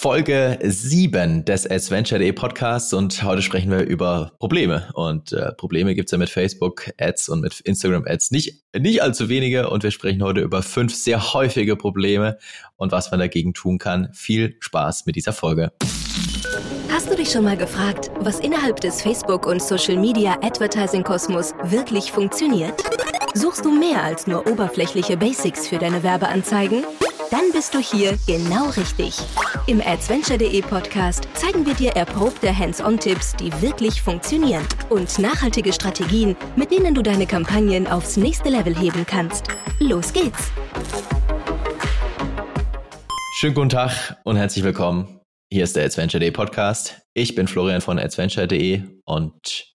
Folge 7 des Adventure.de Podcasts und heute sprechen wir über Probleme. Und äh, Probleme gibt's ja mit Facebook-Ads und mit Instagram-Ads nicht, nicht allzu wenige. Und wir sprechen heute über fünf sehr häufige Probleme und was man dagegen tun kann. Viel Spaß mit dieser Folge. Hast du dich schon mal gefragt, was innerhalb des Facebook- und Social-Media-Advertising-Kosmos wirklich funktioniert? Suchst du mehr als nur oberflächliche Basics für deine Werbeanzeigen? Dann bist du hier genau richtig. Im Adventure.de Podcast zeigen wir dir erprobte Hands-on-Tipps, die wirklich funktionieren und nachhaltige Strategien, mit denen du deine Kampagnen aufs nächste Level heben kannst. Los geht's! Schönen guten Tag und herzlich willkommen. Hier ist der Adventure.de Podcast. Ich bin Florian von Adventure.de und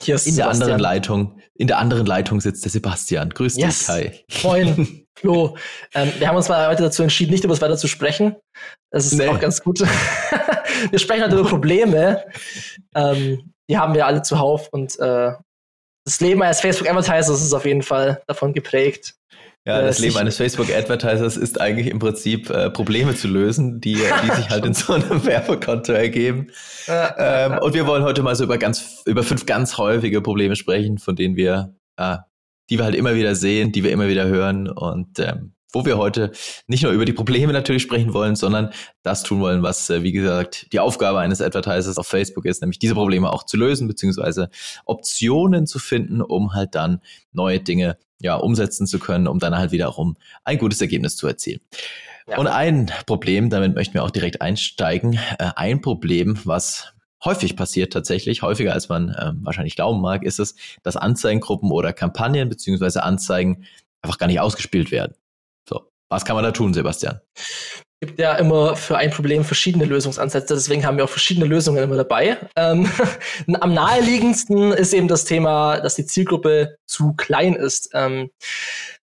hier ist in Sebastian. der anderen Leitung, in der anderen Leitung sitzt der Sebastian. Grüß yes. dich, Kai. Moin. Flo, ähm, wir haben uns mal heute dazu entschieden, nicht über das weiter zu sprechen. Das ist nee. auch ganz gut. wir sprechen halt über Probleme. Ähm, die haben wir alle zuhauf und äh, das Leben eines Facebook-Advertisers ist auf jeden Fall davon geprägt. Ja, das Leben eines Facebook-Advertisers ist eigentlich im Prinzip äh, Probleme zu lösen, die, die sich halt in so einem Werbekonto ergeben. ähm, und wir wollen heute mal so über ganz, über fünf ganz häufige Probleme sprechen, von denen wir äh, die wir halt immer wieder sehen, die wir immer wieder hören und ähm, wo wir heute nicht nur über die Probleme natürlich sprechen wollen, sondern das tun wollen, was, äh, wie gesagt, die Aufgabe eines Advertisers auf Facebook ist, nämlich diese Probleme auch zu lösen, beziehungsweise Optionen zu finden, um halt dann neue Dinge ja umsetzen zu können, um dann halt wiederum ein gutes Ergebnis zu erzielen. Ja. Und ein Problem, damit möchten wir auch direkt einsteigen, äh, ein Problem, was häufig passiert tatsächlich, häufiger als man ähm, wahrscheinlich glauben mag, ist es, dass Anzeigengruppen oder Kampagnen beziehungsweise Anzeigen einfach gar nicht ausgespielt werden. So, was kann man da tun, Sebastian? Es gibt ja immer für ein Problem verschiedene Lösungsansätze, deswegen haben wir auch verschiedene Lösungen immer dabei. Ähm, am naheliegendsten ist eben das Thema, dass die Zielgruppe zu klein ist. Ähm,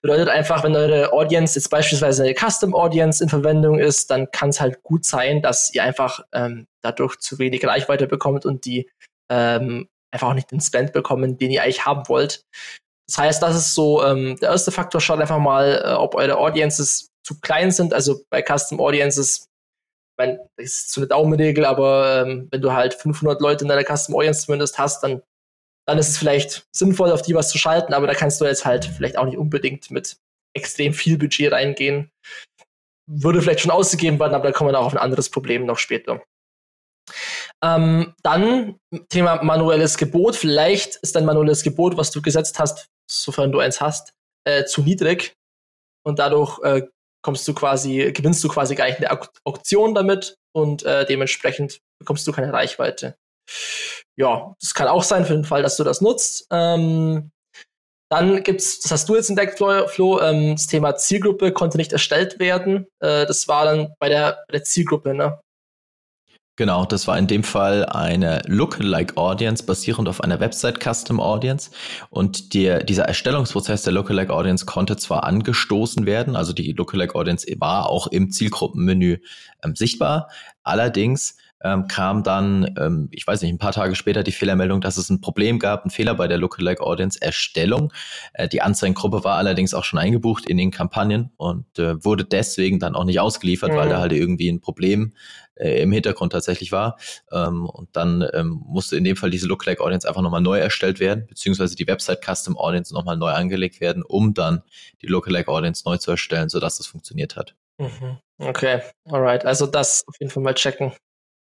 Bedeutet einfach, wenn eure Audience jetzt beispielsweise eine Custom Audience in Verwendung ist, dann kann es halt gut sein, dass ihr einfach ähm, dadurch zu wenig Reichweite bekommt und die ähm, einfach auch nicht den Spend bekommen, den ihr eigentlich haben wollt. Das heißt, das ist so ähm, der erste Faktor. Schaut einfach mal, äh, ob eure Audiences zu klein sind. Also bei Custom Audiences, ich meine, das ist so eine Daumenregel, aber ähm, wenn du halt 500 Leute in deiner Custom Audience zumindest hast, dann dann ist es vielleicht sinnvoll, auf die was zu schalten, aber da kannst du jetzt halt vielleicht auch nicht unbedingt mit extrem viel Budget reingehen. Würde vielleicht schon ausgegeben werden, aber da kommen wir auch auf ein anderes Problem noch später. Ähm, dann Thema manuelles Gebot. Vielleicht ist dein manuelles Gebot, was du gesetzt hast, sofern du eins hast, äh, zu niedrig. Und dadurch äh, kommst du quasi, gewinnst du quasi gar nicht eine Auktion damit und äh, dementsprechend bekommst du keine Reichweite ja, das kann auch sein für den Fall, dass du das nutzt. Ähm, dann gibt's, das hast du jetzt entdeckt, Flo, Flo ähm, das Thema Zielgruppe konnte nicht erstellt werden. Äh, das war dann bei der, bei der Zielgruppe, ne? Genau, das war in dem Fall eine Lookalike Audience basierend auf einer Website Custom Audience und der, dieser Erstellungsprozess der Lookalike Audience konnte zwar angestoßen werden, also die Lookalike Audience war auch im Zielgruppenmenü ähm, sichtbar, allerdings ähm, kam dann, ähm, ich weiß nicht, ein paar Tage später die Fehlermeldung, dass es ein Problem gab, ein Fehler bei der Lookalike Audience Erstellung. Äh, die Anzeigengruppe war allerdings auch schon eingebucht in den Kampagnen und äh, wurde deswegen dann auch nicht ausgeliefert, mhm. weil da halt irgendwie ein Problem äh, im Hintergrund tatsächlich war. Ähm, und dann ähm, musste in dem Fall diese Lookalike Audience einfach nochmal neu erstellt werden, beziehungsweise die Website Custom Audience nochmal neu angelegt werden, um dann die Lookalike Audience neu zu erstellen, sodass das funktioniert hat. Mhm. Okay, alright. Also das auf jeden Fall mal checken.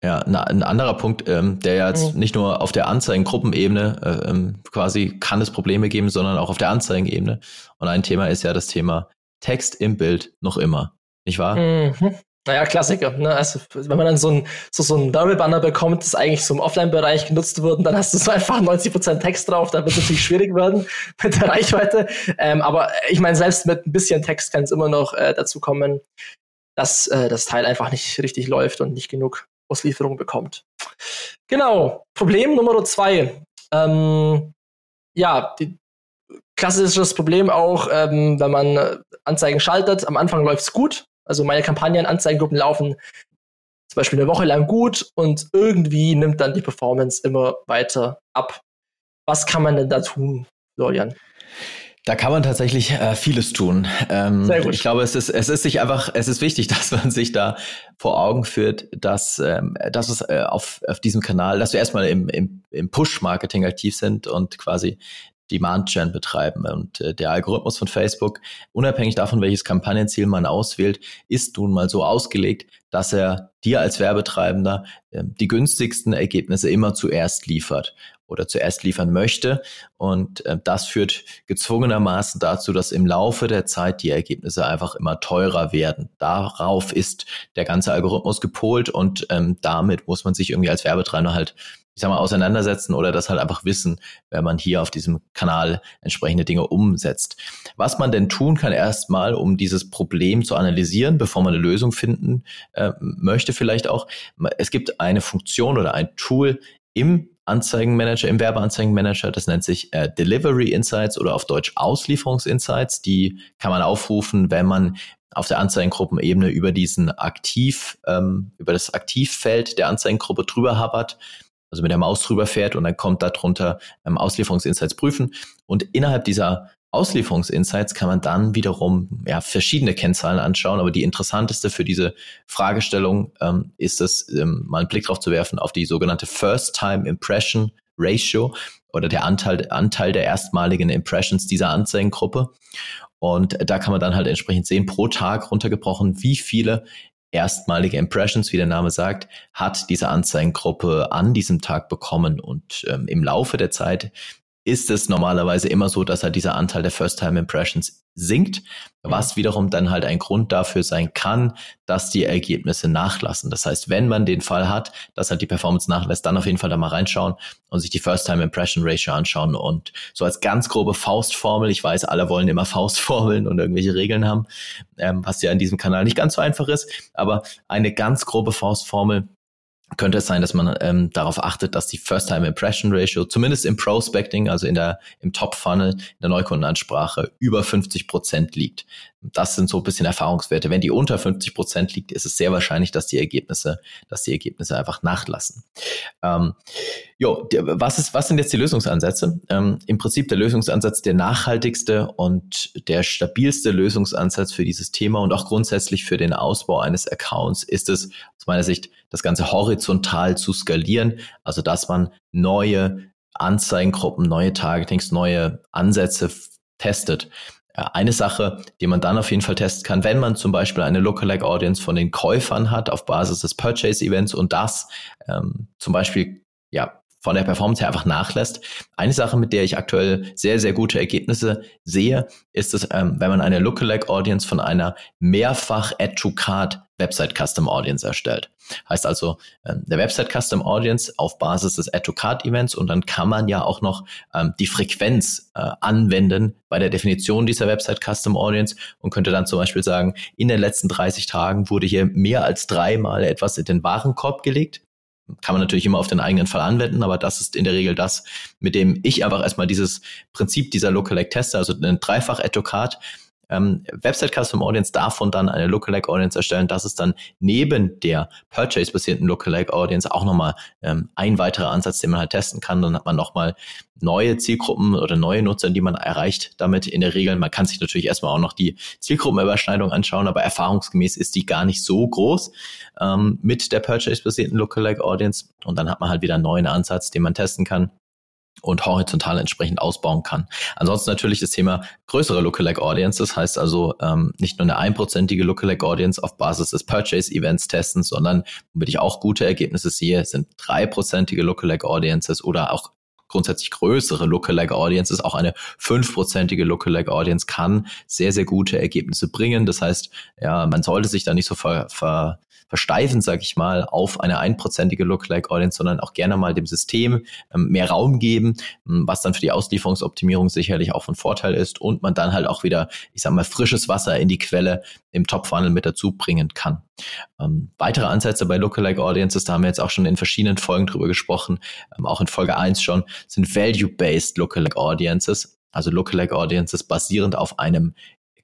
Ja, na, ein anderer Punkt, ähm, der jetzt mhm. nicht nur auf der Anzeigengruppenebene äh, ähm, quasi kann es Probleme geben, sondern auch auf der Anzeigenebene. Und ein Thema ist ja das Thema Text im Bild noch immer, nicht wahr? Mhm. Naja, Klassiker. Ne? Also, wenn man dann so ein, so, so ein Werbebanner bekommt, das eigentlich so im Offline-Bereich genutzt wird, dann hast du so einfach 90% Text drauf, dann wird es natürlich schwierig werden mit der Reichweite. Ähm, aber ich meine, selbst mit ein bisschen Text kann es immer noch äh, dazu kommen, dass äh, das Teil einfach nicht richtig läuft und nicht genug Auslieferung bekommt. Genau, Problem Nummer zwei. Ähm, ja, die, klassisches Problem auch, ähm, wenn man Anzeigen schaltet. Am Anfang läuft es gut. Also meine Kampagnen, Anzeigengruppen laufen zum Beispiel eine Woche lang gut und irgendwie nimmt dann die Performance immer weiter ab. Was kann man denn da tun, Florian? Da kann man tatsächlich äh, vieles tun. Ähm, Sehr gut. Ich glaube, es ist, es ist sich einfach, es ist wichtig, dass man sich da vor Augen führt, dass, ähm, dass es äh, auf, auf diesem Kanal, dass wir erstmal im, im, im Push-Marketing aktiv sind und quasi Demand-Gen betreiben. Und äh, der Algorithmus von Facebook, unabhängig davon, welches Kampagnenziel man auswählt, ist nun mal so ausgelegt, dass er dir als Werbetreibender äh, die günstigsten Ergebnisse immer zuerst liefert oder zuerst liefern möchte. Und äh, das führt gezwungenermaßen dazu, dass im Laufe der Zeit die Ergebnisse einfach immer teurer werden. Darauf ist der ganze Algorithmus gepolt und ähm, damit muss man sich irgendwie als Werbetreibender halt ich sag mal, auseinandersetzen oder das halt einfach wissen, wenn man hier auf diesem Kanal entsprechende Dinge umsetzt. Was man denn tun kann erstmal, um dieses Problem zu analysieren, bevor man eine Lösung finden äh, möchte vielleicht auch. Es gibt eine Funktion oder ein Tool im Anzeigenmanager, im Werbeanzeigenmanager. Das nennt sich äh, Delivery Insights oder auf Deutsch Auslieferungsinsights. Die kann man aufrufen, wenn man auf der Anzeigengruppenebene über diesen Aktiv, ähm, über das Aktivfeld der Anzeigengruppe drüber habert also mit der Maus drüber fährt und dann kommt darunter ähm, Auslieferungsinsights prüfen. Und innerhalb dieser Auslieferungsinsights kann man dann wiederum ja, verschiedene Kennzahlen anschauen, aber die interessanteste für diese Fragestellung ähm, ist es, ähm, mal einen Blick drauf zu werfen auf die sogenannte First-Time Impression Ratio oder der Anteil, Anteil der erstmaligen Impressions dieser Anzeigengruppe. Und da kann man dann halt entsprechend sehen, pro Tag runtergebrochen, wie viele erstmalige Impressions, wie der Name sagt, hat diese Anzeigengruppe an diesem Tag bekommen. Und ähm, im Laufe der Zeit ist es normalerweise immer so, dass halt dieser Anteil der First-Time-Impressions sinkt, was wiederum dann halt ein Grund dafür sein kann, dass die Ergebnisse nachlassen. Das heißt, wenn man den Fall hat, dass halt die Performance nachlässt, dann auf jeden Fall da mal reinschauen und sich die First-Time-Impression-Ratio anschauen und so als ganz grobe Faustformel, ich weiß, alle wollen immer Faustformeln und irgendwelche Regeln haben, ähm, was ja in diesem Kanal nicht ganz so einfach ist, aber eine ganz grobe Faustformel könnte es sein, dass man ähm, darauf achtet, dass die First-Time-Impression-Ratio zumindest im Prospecting, also in der, im Top-Funnel, in der Neukundenansprache über 50 Prozent liegt. Das sind so ein bisschen Erfahrungswerte. Wenn die unter 50 Prozent liegt, ist es sehr wahrscheinlich, dass die Ergebnisse, dass die Ergebnisse einfach nachlassen. Ähm, jo, was ist, was sind jetzt die Lösungsansätze? Ähm, Im Prinzip der Lösungsansatz der nachhaltigste und der stabilste Lösungsansatz für dieses Thema und auch grundsätzlich für den Ausbau eines Accounts ist es aus meiner Sicht, das Ganze horizontal zu skalieren, also dass man neue Anzeigengruppen, neue Targetings, neue Ansätze testet. Eine Sache, die man dann auf jeden Fall testen kann, wenn man zum Beispiel eine Lookalike Audience von den Käufern hat auf Basis des Purchase Events und das ähm, zum Beispiel ja von der Performance her einfach nachlässt. Eine Sache, mit der ich aktuell sehr, sehr gute Ergebnisse sehe, ist es, ähm, wenn man eine Lookalike Audience von einer mehrfach Add-to-Card Website Custom Audience erstellt. Heißt also, ähm, der Website Custom Audience auf Basis des Add-to-Card Events und dann kann man ja auch noch ähm, die Frequenz äh, anwenden bei der Definition dieser Website Custom Audience und könnte dann zum Beispiel sagen, in den letzten 30 Tagen wurde hier mehr als dreimal etwas in den Warenkorb gelegt kann man natürlich immer auf den eigenen Fall anwenden, aber das ist in der Regel das, mit dem ich einfach erstmal dieses Prinzip dieser Lookalike teste, also ein dreifach Etocard ähm, Website Custom Audience davon dann eine Lookalike Audience erstellen. Das ist dann neben der Purchase-basierten Lookalike Audience auch nochmal ähm, ein weiterer Ansatz, den man halt testen kann. Dann hat man nochmal neue Zielgruppen oder neue Nutzer, die man erreicht damit in der Regel. Man kann sich natürlich erstmal auch noch die Zielgruppenüberschneidung anschauen, aber erfahrungsgemäß ist die gar nicht so groß ähm, mit der Purchase-basierten Lookalike Audience. Und dann hat man halt wieder einen neuen Ansatz, den man testen kann und horizontal entsprechend ausbauen kann. Ansonsten natürlich das Thema größere Lookalike Audiences, heißt also ähm, nicht nur eine einprozentige Lookalike Audience auf Basis des Purchase Events testen, sondern womit ich auch gute Ergebnisse sehe, sind dreiprozentige Lookalike Audiences oder auch grundsätzlich größere Lookalike Audiences, auch eine fünfprozentige Lookalike Audience kann sehr, sehr gute Ergebnisse bringen. Das heißt, ja, man sollte sich da nicht so ver, ver, versteifen, sage ich mal, auf eine einprozentige Lookalike Audience, sondern auch gerne mal dem System ähm, mehr Raum geben, ähm, was dann für die Auslieferungsoptimierung sicherlich auch von Vorteil ist und man dann halt auch wieder, ich sag mal, frisches Wasser in die Quelle im Top-Funnel mit dazu bringen kann. Ähm, weitere Ansätze bei Lookalike Audiences, da haben wir jetzt auch schon in verschiedenen Folgen drüber gesprochen, ähm, auch in Folge 1 schon, sind Value-Based Lookalike Audiences, also Lookalike Audiences basierend auf einem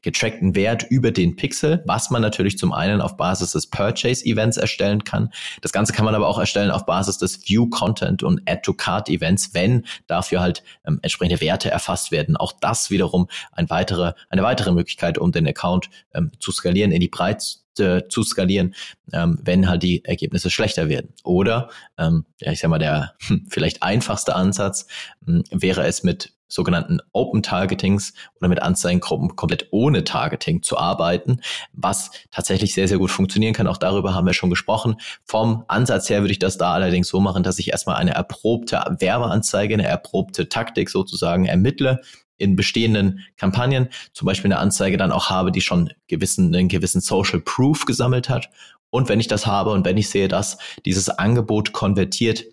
getrackten Wert über den Pixel, was man natürlich zum einen auf Basis des Purchase-Events erstellen kann. Das Ganze kann man aber auch erstellen auf Basis des View-Content und Add-to-Cart-Events, wenn dafür halt ähm, entsprechende Werte erfasst werden. Auch das wiederum ein weitere, eine weitere Möglichkeit, um den Account ähm, zu skalieren, in die Breite zu skalieren, ähm, wenn halt die Ergebnisse schlechter werden. Oder, ähm, ja, ich sag mal, der hm, vielleicht einfachste Ansatz hm, wäre es mit sogenannten Open Targetings oder mit Anzeigengruppen komplett ohne Targeting zu arbeiten, was tatsächlich sehr, sehr gut funktionieren kann. Auch darüber haben wir schon gesprochen. Vom Ansatz her würde ich das da allerdings so machen, dass ich erstmal eine erprobte Werbeanzeige, eine erprobte Taktik sozusagen ermittle in bestehenden Kampagnen, zum Beispiel eine Anzeige dann auch habe, die schon gewissen, einen gewissen Social Proof gesammelt hat. Und wenn ich das habe und wenn ich sehe, dass dieses Angebot konvertiert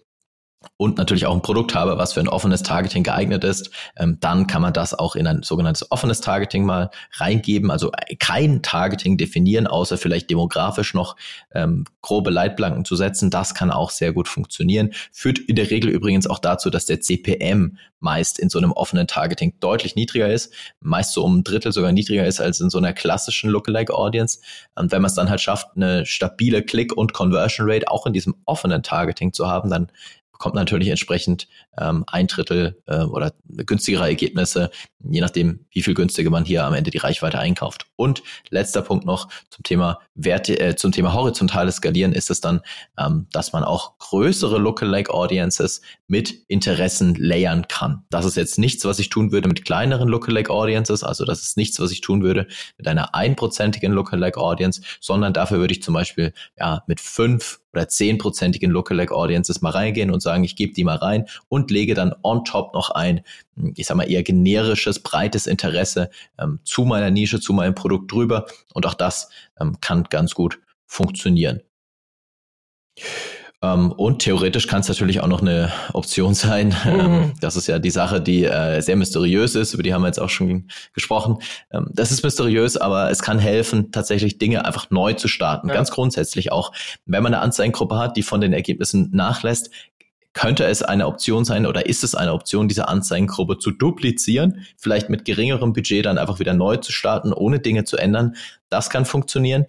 und natürlich auch ein Produkt habe, was für ein offenes Targeting geeignet ist, ähm, dann kann man das auch in ein sogenanntes offenes Targeting mal reingeben. Also kein Targeting definieren, außer vielleicht demografisch noch ähm, grobe Leitplanken zu setzen. Das kann auch sehr gut funktionieren. Führt in der Regel übrigens auch dazu, dass der CPM meist in so einem offenen Targeting deutlich niedriger ist, meist so um ein Drittel sogar niedriger ist als in so einer klassischen Lookalike Audience. Und wenn man es dann halt schafft, eine stabile Click- und Conversion Rate auch in diesem offenen Targeting zu haben, dann bekommt natürlich entsprechend ähm, ein Drittel äh, oder günstigere Ergebnisse, je nachdem, wie viel günstiger man hier am Ende die Reichweite einkauft. Und letzter Punkt noch zum Thema Werte, äh, zum Thema horizontales Skalieren ist es dann, ähm, dass man auch größere Lookalike Audiences mit Interessen layern kann. Das ist jetzt nichts, was ich tun würde mit kleineren Lookalike Audiences, also das ist nichts, was ich tun würde mit einer einprozentigen Lookalike Audience, sondern dafür würde ich zum Beispiel ja mit fünf oder zehnprozentigen Lookalike Audiences mal reingehen und sagen, ich gebe die mal rein und lege dann on top noch ein, ich sag mal eher generisches, breites Interesse ähm, zu meiner Nische, zu meinem Produkt drüber und auch das ähm, kann ganz gut funktionieren. Um, ähm, und theoretisch kann es natürlich auch noch eine Option sein. Mhm. das ist ja die Sache, die äh, sehr mysteriös ist, über die haben wir jetzt auch schon gesprochen. Ähm, das ist mysteriös, aber es kann helfen, tatsächlich Dinge einfach neu zu starten. Ja. Ganz grundsätzlich auch. Wenn man eine Anzeigengruppe hat, die von den Ergebnissen nachlässt, könnte es eine Option sein oder ist es eine Option, diese Anzeigengruppe zu duplizieren, vielleicht mit geringerem Budget dann einfach wieder neu zu starten, ohne Dinge zu ändern. Das kann funktionieren.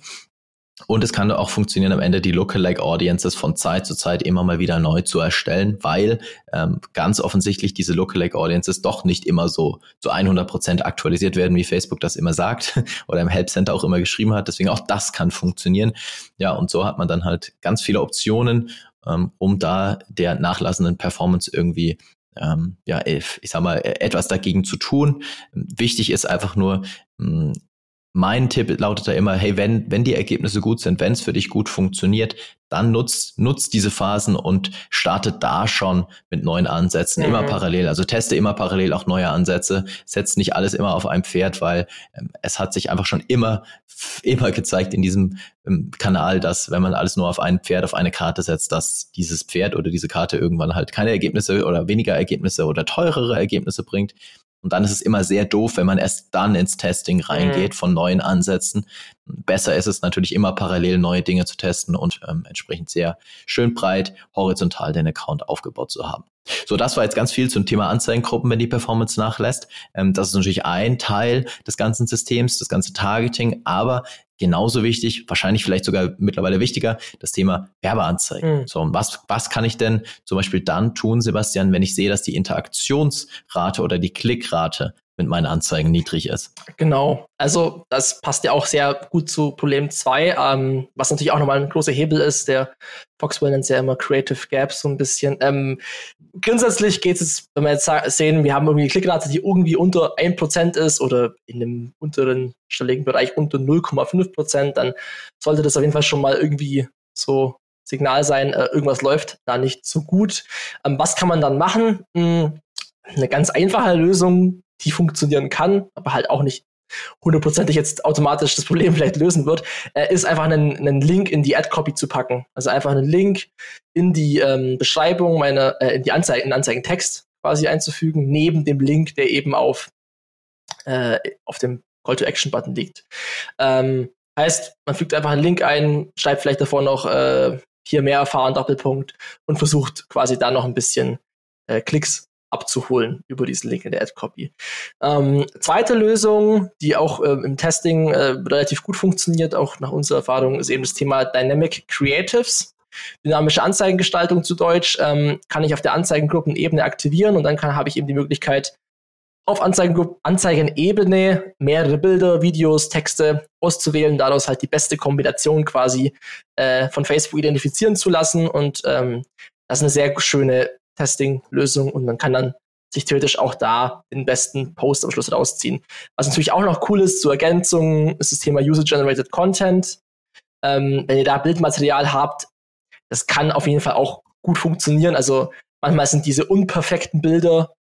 Und es kann auch funktionieren, am Ende die Lookalike Audiences von Zeit zu Zeit immer mal wieder neu zu erstellen, weil ähm, ganz offensichtlich diese Lookalike Audiences doch nicht immer so zu 100 Prozent aktualisiert werden, wie Facebook das immer sagt oder im Help Center auch immer geschrieben hat. Deswegen auch das kann funktionieren. Ja, und so hat man dann halt ganz viele Optionen, ähm, um da der nachlassenden Performance irgendwie ähm, ja, ich sag mal, etwas dagegen zu tun. Wichtig ist einfach nur, mh, mein Tipp lautet da immer, hey, wenn, wenn die Ergebnisse gut sind, wenn es für dich gut funktioniert, dann nutzt, nutzt diese Phasen und startet da schon mit neuen Ansätzen, mhm. immer parallel. Also teste immer parallel auch neue Ansätze, setzt nicht alles immer auf ein Pferd, weil ähm, es hat sich einfach schon immer, immer gezeigt in diesem ähm, Kanal, dass wenn man alles nur auf ein Pferd, auf eine Karte setzt, dass dieses Pferd oder diese Karte irgendwann halt keine Ergebnisse oder weniger Ergebnisse oder teurere Ergebnisse bringt. Und dann ist es immer sehr doof, wenn man erst dann ins Testing reingeht mhm. von neuen Ansätzen. Besser ist es natürlich immer parallel neue Dinge zu testen und ähm, entsprechend sehr schön breit horizontal den Account aufgebaut zu haben. So, das war jetzt ganz viel zum Thema Anzeigengruppen, wenn die Performance nachlässt. Ähm, das ist natürlich ein Teil des ganzen Systems, das ganze Targeting, aber genauso wichtig, wahrscheinlich vielleicht sogar mittlerweile wichtiger, das Thema Werbeanzeigen. Mhm. So, und was, was kann ich denn zum Beispiel dann tun, Sebastian, wenn ich sehe, dass die Interaktionsrate oder die Klickrate mit meinen Anzeigen niedrig ist. Genau. Also das passt ja auch sehr gut zu Problem 2, ähm, was natürlich auch nochmal ein großer Hebel ist. Der Foxwell nennt es ja immer Creative Gaps so ein bisschen. Ähm, grundsätzlich geht es, wenn wir jetzt sehen, wir haben irgendwie eine Klickrate, die irgendwie unter 1% ist oder in dem unteren stelligen Bereich unter 0,5%, dann sollte das auf jeden Fall schon mal irgendwie so Signal sein, äh, irgendwas läuft da nicht so gut. Ähm, was kann man dann machen? Hm, eine ganz einfache Lösung die funktionieren kann, aber halt auch nicht hundertprozentig jetzt automatisch das Problem vielleicht lösen wird, äh, ist einfach einen, einen Link in die Ad-Copy zu packen. Also einfach einen Link in die ähm, Beschreibung meiner, äh, in die Anzeige, in Anzeigentext quasi einzufügen, neben dem Link, der eben auf, äh, auf dem Call-to-Action-Button liegt. Ähm, heißt, man fügt einfach einen Link ein, schreibt vielleicht davor noch äh, hier mehr erfahren, Doppelpunkt und versucht quasi da noch ein bisschen äh, Klicks abzuholen über diesen Link in der Ad-Copy. Ähm, zweite Lösung, die auch äh, im Testing äh, relativ gut funktioniert, auch nach unserer Erfahrung, ist eben das Thema Dynamic Creatives. Dynamische Anzeigengestaltung zu Deutsch ähm, kann ich auf der Anzeigengruppenebene aktivieren und dann habe ich eben die Möglichkeit, auf Anzeigen Anzeigenebene mehrere Bilder, Videos, Texte auszuwählen, daraus halt die beste Kombination quasi äh, von Facebook identifizieren zu lassen. Und ähm, das ist eine sehr schöne Testing-Lösung und man kann dann sich theoretisch auch da den besten Post am Schluss rausziehen. Was natürlich auch noch cool ist, zur Ergänzung, ist das Thema User-Generated Content. Ähm, wenn ihr da Bildmaterial habt, das kann auf jeden Fall auch gut funktionieren. Also manchmal sind diese unperfekten Bilder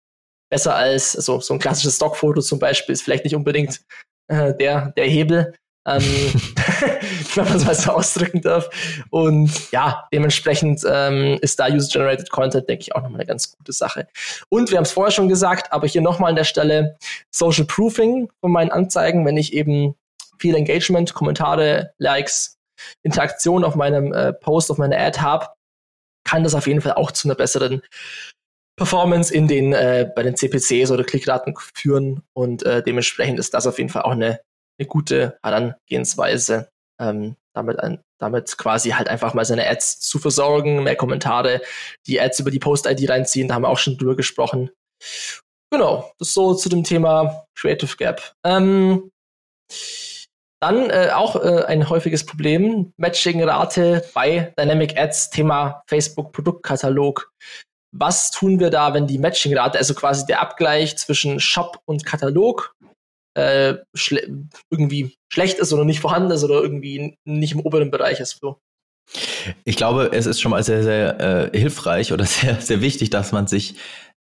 besser als also so ein klassisches Stockfoto zum Beispiel ist vielleicht nicht unbedingt äh, der, der Hebel, ähm, wenn man es mal so ausdrücken darf. Und ja, dementsprechend ähm, ist da User-Generated Content, denke ich, auch nochmal eine ganz gute Sache. Und wir haben es vorher schon gesagt, aber hier nochmal an der Stelle Social Proofing von meinen Anzeigen, wenn ich eben viel Engagement, Kommentare, Likes, Interaktion auf meinem äh, Post, auf meiner Ad habe, kann das auf jeden Fall auch zu einer besseren Performance in den, äh, bei den CPCs oder Klickraten führen und äh, dementsprechend ist das auf jeden Fall auch eine, eine gute Herangehensweise, ähm, damit, ein, damit quasi halt einfach mal seine Ads zu versorgen, mehr Kommentare, die Ads über die Post-ID reinziehen, da haben wir auch schon drüber gesprochen. Genau, das so zu dem Thema Creative Gap. Ähm, dann äh, auch äh, ein häufiges Problem, Matching-Rate bei Dynamic Ads, Thema Facebook Produktkatalog was tun wir da, wenn die Matching-Rate, also quasi der Abgleich zwischen Shop und Katalog, äh, schle irgendwie schlecht ist oder nicht vorhanden ist oder irgendwie nicht im oberen Bereich ist. So. Ich glaube, es ist schon mal sehr, sehr äh, hilfreich oder sehr, sehr wichtig, dass man sich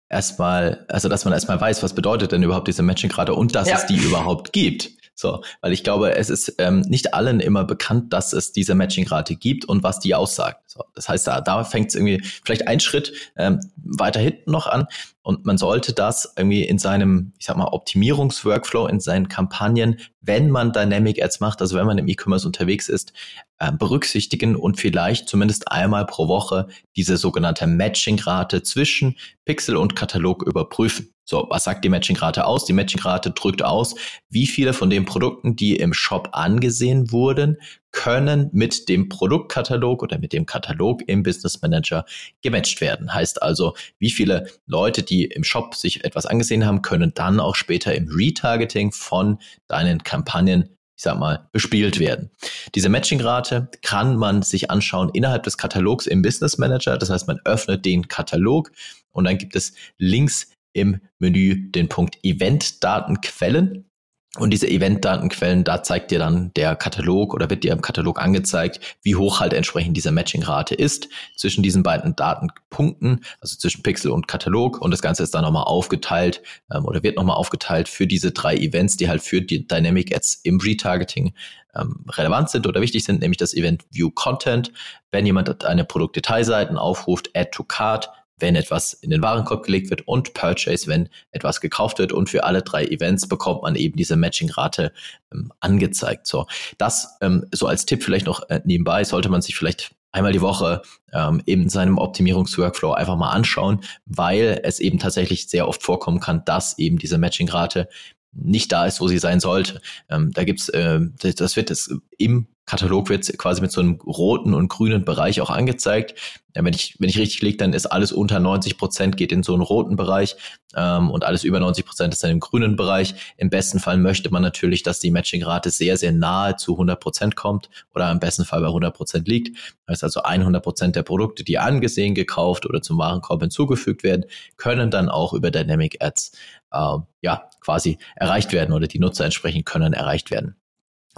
erstmal, also dass man erstmal weiß, was bedeutet denn überhaupt diese Matching-Rate und dass ja. es die überhaupt gibt. So, weil ich glaube, es ist ähm, nicht allen immer bekannt, dass es diese Matching-Rate gibt und was die aussagt. So, das heißt, da, da fängt es irgendwie vielleicht einen Schritt ähm, weiter hinten noch an und man sollte das irgendwie in seinem, ich sag mal, Optimierungsworkflow, in seinen Kampagnen, wenn man Dynamic Ads macht, also wenn man im E-Commerce unterwegs ist, äh, berücksichtigen und vielleicht zumindest einmal pro Woche diese sogenannte Matching-Rate zwischen Pixel und Katalog überprüfen. So, was sagt die Matchingrate aus? Die Matchingrate drückt aus, wie viele von den Produkten, die im Shop angesehen wurden, können mit dem Produktkatalog oder mit dem Katalog im Business Manager gematcht werden. Heißt also, wie viele Leute, die im Shop sich etwas angesehen haben, können dann auch später im Retargeting von deinen Kampagnen ich sag mal, bespielt werden. Diese Matchingrate kann man sich anschauen innerhalb des Katalogs im Business Manager. Das heißt, man öffnet den Katalog und dann gibt es links im Menü den Punkt Event-Datenquellen. Und diese Event-Datenquellen, da zeigt dir dann der Katalog oder wird dir im Katalog angezeigt, wie hoch halt entsprechend diese Matching-Rate ist zwischen diesen beiden Datenpunkten, also zwischen Pixel und Katalog. Und das Ganze ist dann nochmal aufgeteilt ähm, oder wird nochmal aufgeteilt für diese drei Events, die halt für die Dynamic Ads im Retargeting ähm, relevant sind oder wichtig sind, nämlich das Event View Content. Wenn jemand eine Produktdetailseiten aufruft, Add to Cart, wenn etwas in den Warenkorb gelegt wird und Purchase, wenn etwas gekauft wird. Und für alle drei Events bekommt man eben diese Matching-Rate ähm, angezeigt. So, das ähm, so als Tipp vielleicht noch äh, nebenbei sollte man sich vielleicht einmal die Woche ähm, eben seinem Optimierungsworkflow einfach mal anschauen, weil es eben tatsächlich sehr oft vorkommen kann, dass eben diese Matching-Rate nicht da ist, wo sie sein sollte. Ähm, da gibt's, äh, das wird es im Katalog wird quasi mit so einem roten und grünen Bereich auch angezeigt. Ja, wenn ich wenn ich richtig liege, dann ist alles unter 90 Prozent geht in so einen roten Bereich ähm, und alles über 90 Prozent ist dann im grünen Bereich. Im besten Fall möchte man natürlich, dass die Matching-Rate sehr sehr nahe zu 100 Prozent kommt oder im besten Fall bei 100 Prozent liegt. Das heißt also 100 Prozent der Produkte, die angesehen, gekauft oder zum Warenkorb hinzugefügt werden, können dann auch über Dynamic Ads äh, ja quasi erreicht werden oder die Nutzer entsprechend können erreicht werden.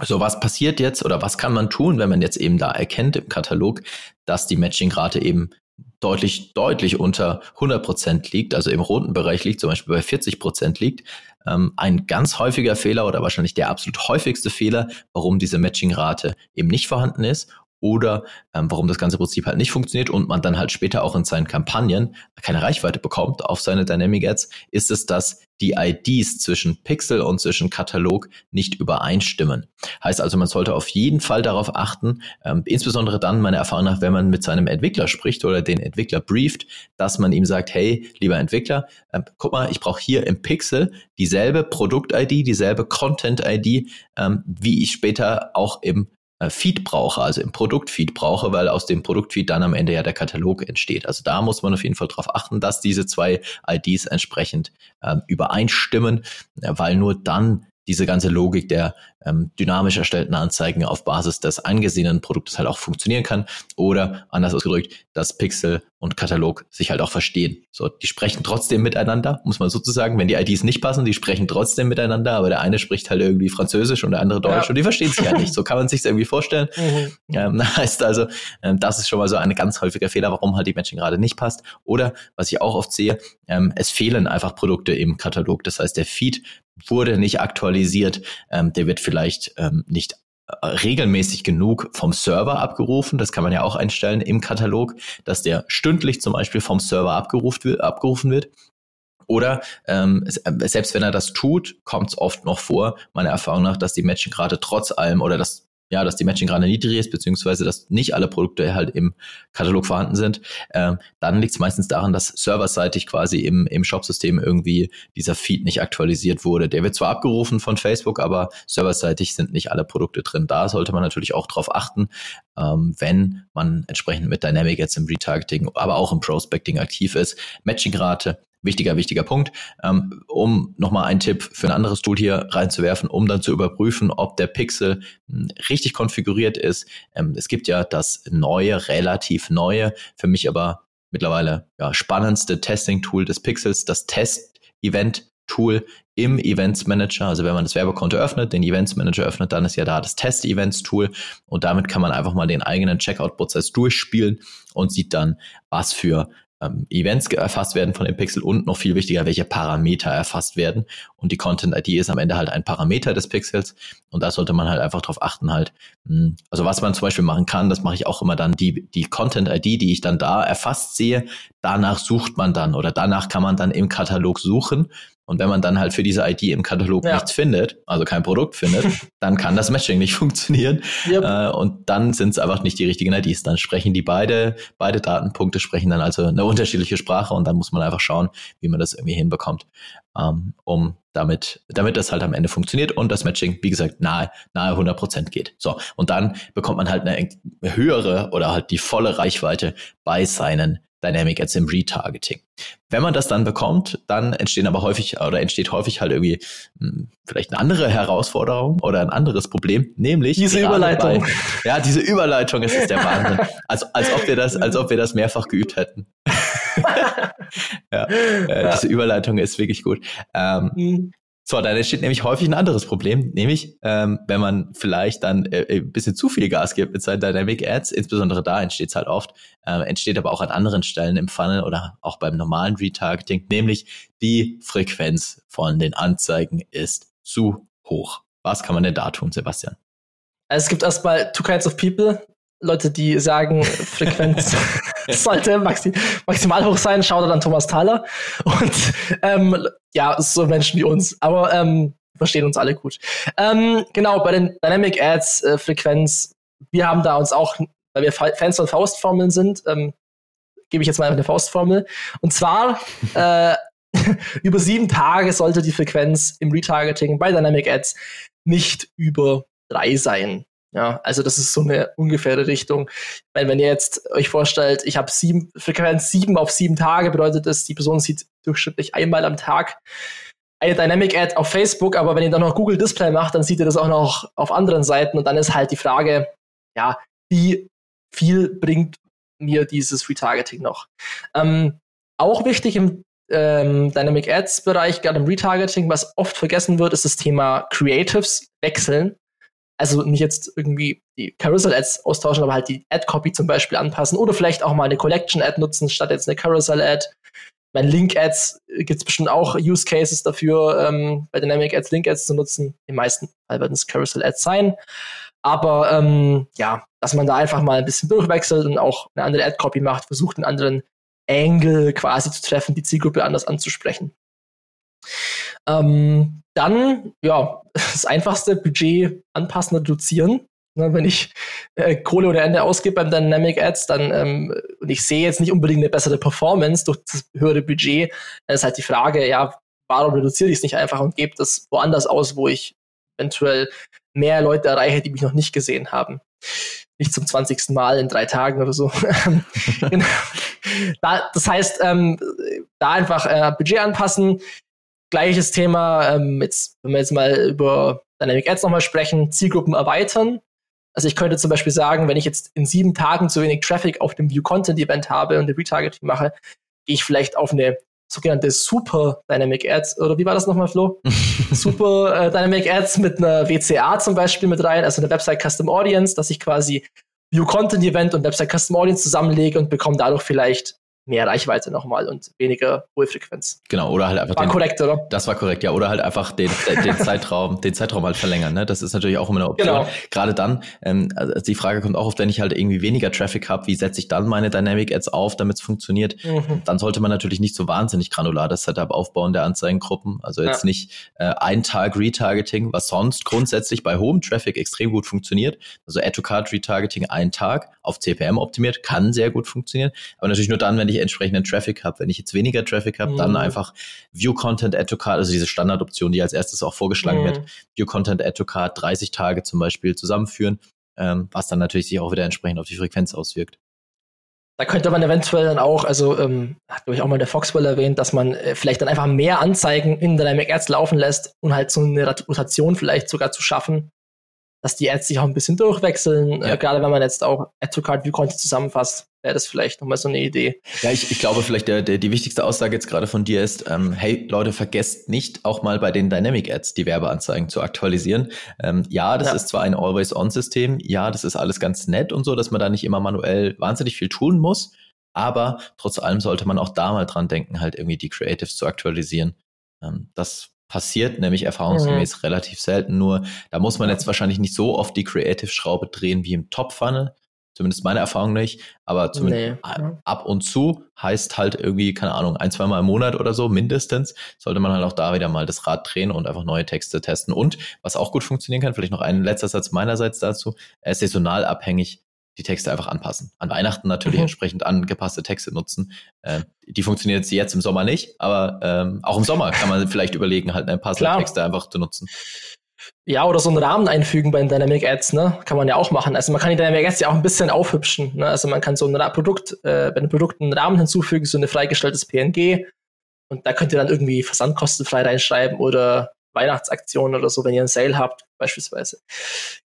So, was passiert jetzt oder was kann man tun, wenn man jetzt eben da erkennt im Katalog, dass die Matchingrate eben deutlich, deutlich unter 100 Prozent liegt, also im roten Bereich liegt, zum Beispiel bei 40 Prozent liegt. Ähm, ein ganz häufiger Fehler oder wahrscheinlich der absolut häufigste Fehler, warum diese Matchingrate eben nicht vorhanden ist oder ähm, warum das ganze Prinzip halt nicht funktioniert und man dann halt später auch in seinen Kampagnen keine Reichweite bekommt auf seine Dynamic Ads, ist es, dass die IDs zwischen Pixel und zwischen Katalog nicht übereinstimmen. Heißt also, man sollte auf jeden Fall darauf achten, ähm, insbesondere dann meiner Erfahrung nach, wenn man mit seinem Entwickler spricht oder den Entwickler brieft, dass man ihm sagt, hey, lieber Entwickler, ähm, guck mal, ich brauche hier im Pixel dieselbe Produkt-ID, dieselbe Content-ID, ähm, wie ich später auch im Feed brauche, also im Produktfeed brauche, weil aus dem Produktfeed dann am Ende ja der Katalog entsteht. Also da muss man auf jeden Fall darauf achten, dass diese zwei IDs entsprechend ähm, übereinstimmen, äh, weil nur dann diese ganze Logik der ähm, dynamisch erstellten Anzeigen auf Basis des angesehenen Produktes halt auch funktionieren kann. Oder anders ausgedrückt, dass Pixel und Katalog sich halt auch verstehen. So, die sprechen trotzdem miteinander, muss man sozusagen. Wenn die IDs nicht passen, die sprechen trotzdem miteinander, aber der eine spricht halt irgendwie Französisch und der andere Deutsch ja. und die verstehen sich ja nicht. So kann man sich irgendwie vorstellen. Mhm. Ähm, heißt also, ähm, das ist schon mal so ein ganz häufiger Fehler, warum halt die Matching gerade nicht passt. Oder was ich auch oft sehe, ähm, es fehlen einfach Produkte im Katalog. Das heißt, der Feed wurde nicht aktualisiert, ähm, der wird vielleicht ähm, nicht äh, regelmäßig genug vom Server abgerufen. Das kann man ja auch einstellen im Katalog, dass der stündlich zum Beispiel vom Server abgerufen wird. Oder ähm, äh, selbst wenn er das tut, kommt es oft noch vor, meiner Erfahrung nach, dass die Matching gerade trotz allem oder dass ja, dass die Matching gerade niedrig ist, beziehungsweise dass nicht alle Produkte halt im Katalog vorhanden sind, ähm, dann liegt es meistens daran, dass serverseitig quasi im, im Shop-System irgendwie dieser Feed nicht aktualisiert wurde. Der wird zwar abgerufen von Facebook, aber serverseitig sind nicht alle Produkte drin. Da sollte man natürlich auch drauf achten, ähm, wenn man entsprechend mit Dynamic jetzt im Retargeting, aber auch im Prospecting aktiv ist. Matching-Rate wichtiger, wichtiger Punkt. Ähm, um nochmal einen Tipp für ein anderes Tool hier reinzuwerfen, um dann zu überprüfen, ob der Pixel hm, richtig konfiguriert ist. Ähm, es gibt ja das neue, relativ neue, für mich aber mittlerweile ja, spannendste Testing-Tool des Pixels, das Test-Event Tool im Events Manager. Also wenn man das Werbekonto öffnet, den Events Manager öffnet, dann ist ja da das Test Events Tool und damit kann man einfach mal den eigenen Checkout-Prozess durchspielen und sieht dann, was für ähm, Events erfasst werden von dem Pixel und noch viel wichtiger, welche Parameter erfasst werden. Und die Content-ID ist am Ende halt ein Parameter des Pixels. Und da sollte man halt einfach drauf achten halt. Hm, also was man zum Beispiel machen kann, das mache ich auch immer dann, die, die Content-ID, die ich dann da erfasst sehe, danach sucht man dann oder danach kann man dann im Katalog suchen und wenn man dann halt für diese ID im Katalog ja. nichts findet, also kein Produkt findet, dann kann das Matching nicht funktionieren. Yep. Äh, und dann sind es einfach nicht die richtigen IDs. Dann sprechen die beide, beide Datenpunkte sprechen dann also eine unterschiedliche Sprache und dann muss man einfach schauen, wie man das irgendwie hinbekommt, um damit, damit das halt am Ende funktioniert und das Matching, wie gesagt, nahe, nahe 100 Prozent geht. So. Und dann bekommt man halt eine höhere oder halt die volle Reichweite bei seinen Dynamic Ads im Retargeting. Wenn man das dann bekommt, dann entstehen aber häufig oder entsteht häufig halt irgendwie mh, hm, vielleicht eine andere Herausforderung oder ein anderes Problem, nämlich diese Überleitung. Bei, ja, diese Überleitung, es ist der Wahnsinn. als, als ob wir das, als ob wir das mehrfach geübt hätten. ja, äh, ja, diese Überleitung ist wirklich gut. Ähm, mhm. So, dann entsteht nämlich häufig ein anderes Problem, nämlich ähm, wenn man vielleicht dann äh, ein bisschen zu viel Gas gibt mit seinen Dynamic Ads, insbesondere da entsteht es halt oft, äh, entsteht aber auch an anderen Stellen im Funnel oder auch beim normalen Retargeting, nämlich die Frequenz von den Anzeigen ist zu hoch. Was kann man denn da tun, Sebastian? Es gibt erstmal two kinds of people. Leute, die sagen, Frequenz sollte maxi maximal hoch sein, schaut dann Thomas Thaler. Und ähm, ja, so Menschen wie uns. Aber ähm, verstehen uns alle gut. Ähm, genau, bei den Dynamic Ads äh, Frequenz, wir haben da uns auch, weil wir Fans von Faustformeln sind, ähm, gebe ich jetzt mal eine Faustformel. Und zwar äh, über sieben Tage sollte die Frequenz im Retargeting bei Dynamic Ads nicht über drei sein. Ja, also das ist so eine ungefähre Richtung. Weil wenn ihr jetzt euch vorstellt, ich habe sieben, Frequenz sieben auf sieben Tage, bedeutet das, die Person sieht durchschnittlich einmal am Tag eine Dynamic Ad auf Facebook, aber wenn ihr dann noch Google Display macht, dann seht ihr das auch noch auf anderen Seiten und dann ist halt die Frage, ja, wie viel bringt mir dieses Retargeting noch? Ähm, auch wichtig im ähm, Dynamic Ads Bereich, gerade im Retargeting, was oft vergessen wird, ist das Thema Creatives wechseln. Also nicht jetzt irgendwie die Carousel-Ads austauschen, aber halt die Ad-Copy zum Beispiel anpassen oder vielleicht auch mal eine Collection-Ad nutzen, statt jetzt eine Carousel-Ad. Bei Link-Ads gibt es bestimmt auch Use Cases dafür, ähm, bei Dynamic Ads Link-Ads zu nutzen. Die meisten Fall werden es Carousel-Ads sein. Aber ähm, ja, dass man da einfach mal ein bisschen durchwechselt und auch eine andere Ad-Copy macht, versucht einen anderen Angle quasi zu treffen, die Zielgruppe anders anzusprechen. Ähm, dann, ja, das einfachste Budget anpassen, reduzieren. Ne, wenn ich äh, Kohle oder Ende ausgebe beim Dynamic Ads, dann ähm, und ich sehe jetzt nicht unbedingt eine bessere Performance durch das höhere Budget, dann ist halt die Frage, ja, warum reduziere ich es nicht einfach und gebe das woanders aus, wo ich eventuell mehr Leute erreiche, die mich noch nicht gesehen haben. Nicht zum 20. Mal in drei Tagen oder so. genau. da, das heißt, ähm, da einfach äh, Budget anpassen. Gleiches Thema, ähm, jetzt, wenn wir jetzt mal über Dynamic Ads nochmal sprechen, Zielgruppen erweitern. Also ich könnte zum Beispiel sagen, wenn ich jetzt in sieben Tagen zu wenig Traffic auf dem View Content Event habe und ein Retargeting mache, gehe ich vielleicht auf eine sogenannte Super Dynamic Ads, oder wie war das nochmal, Flo? Super äh, Dynamic Ads mit einer WCA zum Beispiel mit rein, also eine Website Custom Audience, dass ich quasi View Content Event und Website Custom Audience zusammenlege und bekomme dadurch vielleicht mehr Reichweite nochmal und weniger hohe Frequenz. Genau, oder halt einfach war den, korrekt, oder? Das war korrekt, ja. Oder halt einfach den, den Zeitraum, den Zeitraum halt verlängern. Ne? Das ist natürlich auch immer eine Option. Genau. Gerade dann, ähm, also die Frage kommt auch oft, wenn ich halt irgendwie weniger Traffic habe, wie setze ich dann meine Dynamic Ads auf, damit es funktioniert? Mhm. Dann sollte man natürlich nicht so wahnsinnig granular das Setup aufbauen der Anzeigengruppen. Also jetzt ja. nicht äh, ein Tag Retargeting, was sonst grundsätzlich bei hohem Traffic extrem gut funktioniert. Also Add-to-Card Retargeting ein Tag auf CPM optimiert, kann sehr gut funktionieren. Aber natürlich nur dann, wenn ich entsprechenden Traffic habe. Wenn ich jetzt weniger Traffic habe, mhm. dann einfach View Content Add to Card, also diese Standardoption, die als erstes auch vorgeschlagen mhm. wird, View Content Add to Card 30 Tage zum Beispiel zusammenführen, ähm, was dann natürlich sich auch wieder entsprechend auf die Frequenz auswirkt. Da könnte man eventuell dann auch, also ähm, hat glaube ich auch mal der Foxwell erwähnt, dass man äh, vielleicht dann einfach mehr Anzeigen in Dynamic Ads laufen lässt und halt so eine Rotation vielleicht sogar zu schaffen, dass die Ads sich auch ein bisschen durchwechseln, äh, ja. äh, gerade wenn man jetzt auch Add-to-Card-View-Content zusammenfasst, wäre das vielleicht nochmal so eine Idee. Ja, ich, ich glaube vielleicht der, der, die wichtigste Aussage jetzt gerade von dir ist, ähm, hey Leute, vergesst nicht auch mal bei den Dynamic Ads die Werbeanzeigen zu aktualisieren. Ähm, ja, das ja. ist zwar ein Always-On-System, ja, das ist alles ganz nett und so, dass man da nicht immer manuell wahnsinnig viel tun muss, aber trotz allem sollte man auch da mal dran denken, halt irgendwie die Creatives zu aktualisieren. Ähm, das passiert nämlich erfahrungsgemäß mhm. relativ selten. Nur da muss man jetzt wahrscheinlich nicht so oft die Creative-Schraube drehen wie im Top-Funnel. Zumindest meine Erfahrung nicht. Aber zumindest nee. ab und zu heißt halt irgendwie, keine Ahnung, ein, zwei Mal im Monat oder so mindestens, sollte man halt auch da wieder mal das Rad drehen und einfach neue Texte testen. Und was auch gut funktionieren kann, vielleicht noch ein letzter Satz meinerseits dazu, äh, saisonal abhängig die Texte einfach anpassen. An Weihnachten natürlich mhm. entsprechend angepasste Texte nutzen. Äh, die funktioniert jetzt im Sommer nicht, aber ähm, auch im Sommer kann man vielleicht überlegen, halt ein paar Texte einfach zu nutzen. Ja, oder so einen Rahmen einfügen bei den Dynamic Ads, ne? Kann man ja auch machen. Also man kann die Dynamic Ads ja auch ein bisschen aufhübschen. Ne? Also man kann so ein Produkt, äh, bei den Produkten einen Rahmen hinzufügen, so ein freigestelltes PNG. Und da könnt ihr dann irgendwie versandkostenfrei reinschreiben oder Weihnachtsaktionen oder so, wenn ihr einen Sale habt, beispielsweise.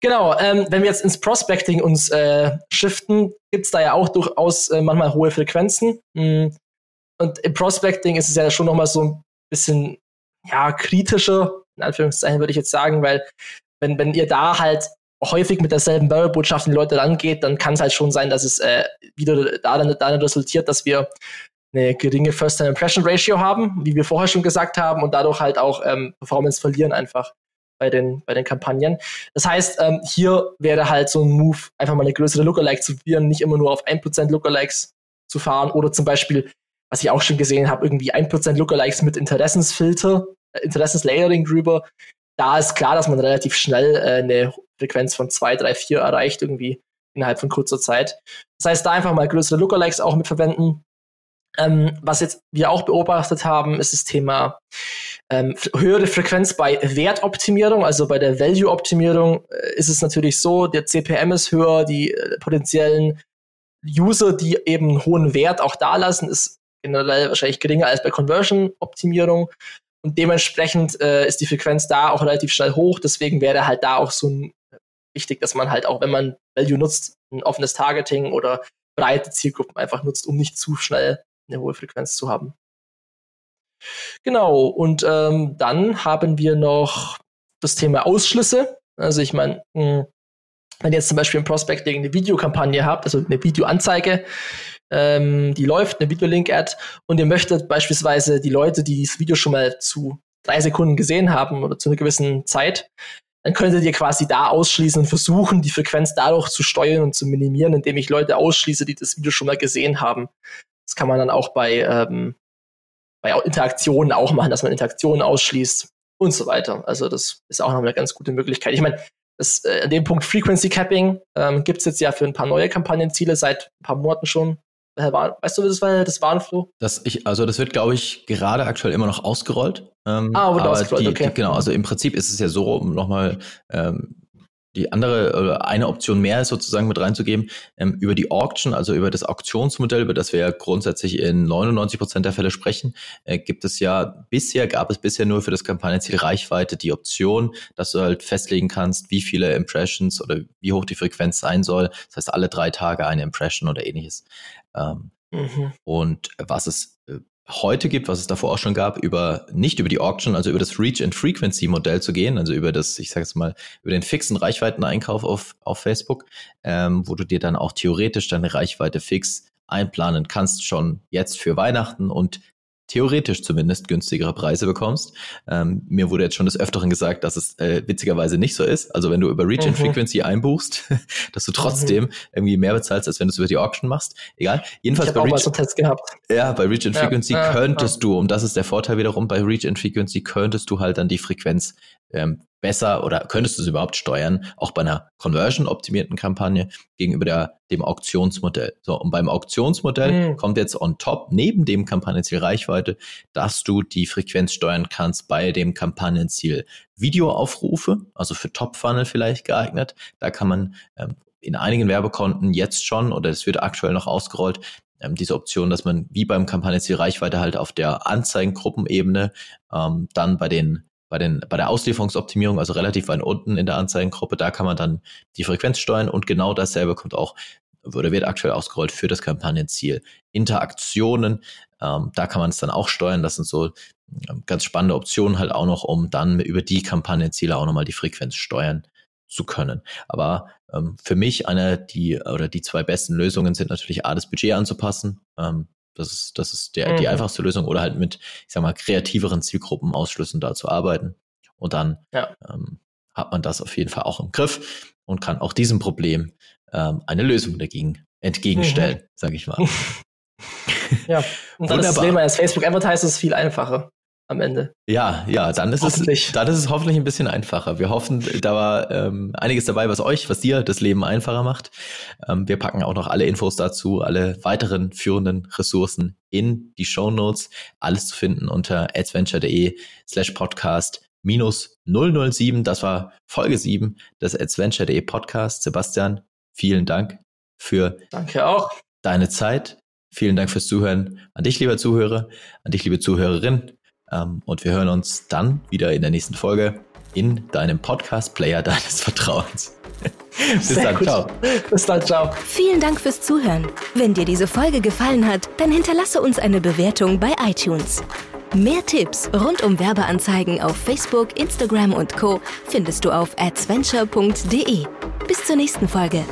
Genau, ähm, wenn wir jetzt ins Prospecting uns äh, shiften, gibt's da ja auch durchaus äh, manchmal hohe Frequenzen. Mm. Und im Prospecting ist es ja schon nochmal so ein bisschen ja, kritischer, in Anführungszeichen würde ich jetzt sagen, weil wenn, wenn ihr da halt häufig mit derselben Werbebotschaft an die Leute rangeht, dann kann es halt schon sein, dass es äh, wieder daran, daran resultiert, dass wir eine geringe First-Time-Impression-Ratio haben, wie wir vorher schon gesagt haben, und dadurch halt auch ähm, Performance verlieren einfach bei den, bei den Kampagnen. Das heißt, ähm, hier wäre halt so ein Move, einfach mal eine größere Lookalike zu probieren, nicht immer nur auf 1% Lookalikes zu fahren oder zum Beispiel, was ich auch schon gesehen habe, irgendwie 1% Lookalikes mit Interessensfilter, äh, Interessenslayering drüber. Da ist klar, dass man relativ schnell äh, eine Frequenz von 2, 3, 4 erreicht, irgendwie innerhalb von kurzer Zeit. Das heißt, da einfach mal größere Lookalikes auch mit verwenden. Ähm, was jetzt wir auch beobachtet haben, ist das Thema ähm, höhere Frequenz bei Wertoptimierung, also bei der Value-Optimierung äh, ist es natürlich so, der CPM ist höher, die äh, potenziellen User, die eben einen hohen Wert auch da lassen, ist generell wahrscheinlich geringer als bei Conversion-Optimierung. Und dementsprechend äh, ist die Frequenz da auch relativ schnell hoch. Deswegen wäre halt da auch so ein, wichtig, dass man halt auch, wenn man Value nutzt, ein offenes Targeting oder breite Zielgruppen einfach nutzt, um nicht zu schnell eine hohe Frequenz zu haben. Genau, und ähm, dann haben wir noch das Thema Ausschlüsse. Also ich meine, hm, wenn ihr jetzt zum Beispiel im Prospecting eine Videokampagne habt, also eine Videoanzeige, ähm, die läuft, eine Videolink-Ad, und ihr möchtet beispielsweise die Leute, die dieses Video schon mal zu drei Sekunden gesehen haben oder zu einer gewissen Zeit, dann könntet ihr quasi da ausschließen und versuchen, die Frequenz dadurch zu steuern und zu minimieren, indem ich Leute ausschließe, die das Video schon mal gesehen haben. Das kann man dann auch bei, ähm, bei Interaktionen auch machen, dass man Interaktionen ausschließt und so weiter. Also das ist auch noch eine ganz gute Möglichkeit. Ich meine, das, äh, an dem Punkt Frequency Capping ähm, gibt es jetzt ja für ein paar neue Kampagnenziele seit ein paar Monaten schon. Weißt du, wie das war, das war Flo? Das ich, also das wird, glaube ich, gerade aktuell immer noch ausgerollt. Ähm, ah, wurde ausgerollt, die, okay. Die, genau, also im Prinzip ist es ja so, um nochmal ähm, die andere oder eine Option mehr ist sozusagen mit reinzugeben, ähm, über die Auction, also über das Auktionsmodell, über das wir ja grundsätzlich in 99 Prozent der Fälle sprechen, äh, gibt es ja bisher, gab es bisher nur für das Kampagnenziel Reichweite die Option, dass du halt festlegen kannst, wie viele Impressions oder wie hoch die Frequenz sein soll. Das heißt, alle drei Tage eine Impression oder ähnliches. Ähm, mhm. Und was es äh, heute gibt, was es davor auch schon gab, über nicht über die Auction, also über das Reach and Frequency Modell zu gehen, also über das, ich sage jetzt mal, über den fixen Reichweiteneinkauf auf, auf Facebook, ähm, wo du dir dann auch theoretisch deine Reichweite fix einplanen kannst, schon jetzt für Weihnachten und theoretisch zumindest günstigere Preise bekommst. Ähm, mir wurde jetzt schon des Öfteren gesagt, dass es äh, witzigerweise nicht so ist. Also wenn du über Reach mhm. and Frequency einbuchst, dass du trotzdem mhm. irgendwie mehr bezahlst, als wenn du es über die Auction machst. Egal. Jedenfalls bei Reach, so Test gehabt. Ja, bei Reach and ja, Frequency ja, könntest ja. du, und das ist der Vorteil wiederum, bei Reach and Frequency könntest du halt dann die Frequenz ähm, besser oder könntest du es überhaupt steuern, auch bei einer conversion-optimierten Kampagne gegenüber der, dem Auktionsmodell. So, und beim Auktionsmodell mhm. kommt jetzt on top, neben dem Kampagnenziel Reichweite, dass du die Frequenz steuern kannst bei dem Kampagnenziel Videoaufrufe, also für Top-Funnel vielleicht geeignet. Da kann man ähm, in einigen Werbekonten jetzt schon, oder es wird aktuell noch ausgerollt, ähm, diese Option, dass man wie beim Kampagnenziel Reichweite halt auf der Anzeigengruppenebene ähm, dann bei den bei, den, bei der Auslieferungsoptimierung, also relativ weit unten in der Anzeigengruppe, da kann man dann die Frequenz steuern und genau dasselbe kommt auch oder wird aktuell ausgerollt für das Kampagnenziel. Interaktionen, ähm, da kann man es dann auch steuern. Das sind so ähm, ganz spannende Optionen halt auch noch, um dann über die Kampagnenziele auch nochmal die Frequenz steuern zu können. Aber ähm, für mich eine die oder die zwei besten Lösungen sind natürlich A, das Budget anzupassen. Ähm, das ist, das ist der, mhm. die einfachste Lösung oder halt mit, ich sag mal, kreativeren Zielgruppenausschlüssen da zu arbeiten. Und dann ja. ähm, hat man das auf jeden Fall auch im Griff und kann auch diesem Problem ähm, eine Lösung dagegen entgegenstellen, mhm. sage ich mal. ja, und dann Wunderbar. ist das Thema als Facebook Advertisers viel einfacher am Ende. Ja, ja, dann ist es, dann ist es hoffentlich ein bisschen einfacher. Wir hoffen, da war ähm, einiges dabei, was euch, was dir das Leben einfacher macht. Ähm, wir packen auch noch alle Infos dazu, alle weiteren führenden Ressourcen in die Show Notes. Alles zu finden unter adventure.de slash podcast minus 007. Das war Folge 7 des adventure.de Podcast. Sebastian, vielen Dank für Danke auch. deine Zeit. Vielen Dank fürs Zuhören. An dich, lieber Zuhörer, an dich, liebe Zuhörerin. Ähm, und wir hören uns dann wieder in der nächsten Folge in deinem Podcast-Player deines Vertrauens. Bis Sehr dann, gut. ciao. Bis dann, ciao. Vielen Dank fürs Zuhören. Wenn dir diese Folge gefallen hat, dann hinterlasse uns eine Bewertung bei iTunes. Mehr Tipps rund um Werbeanzeigen auf Facebook, Instagram und Co. findest du auf adventure.de. Bis zur nächsten Folge.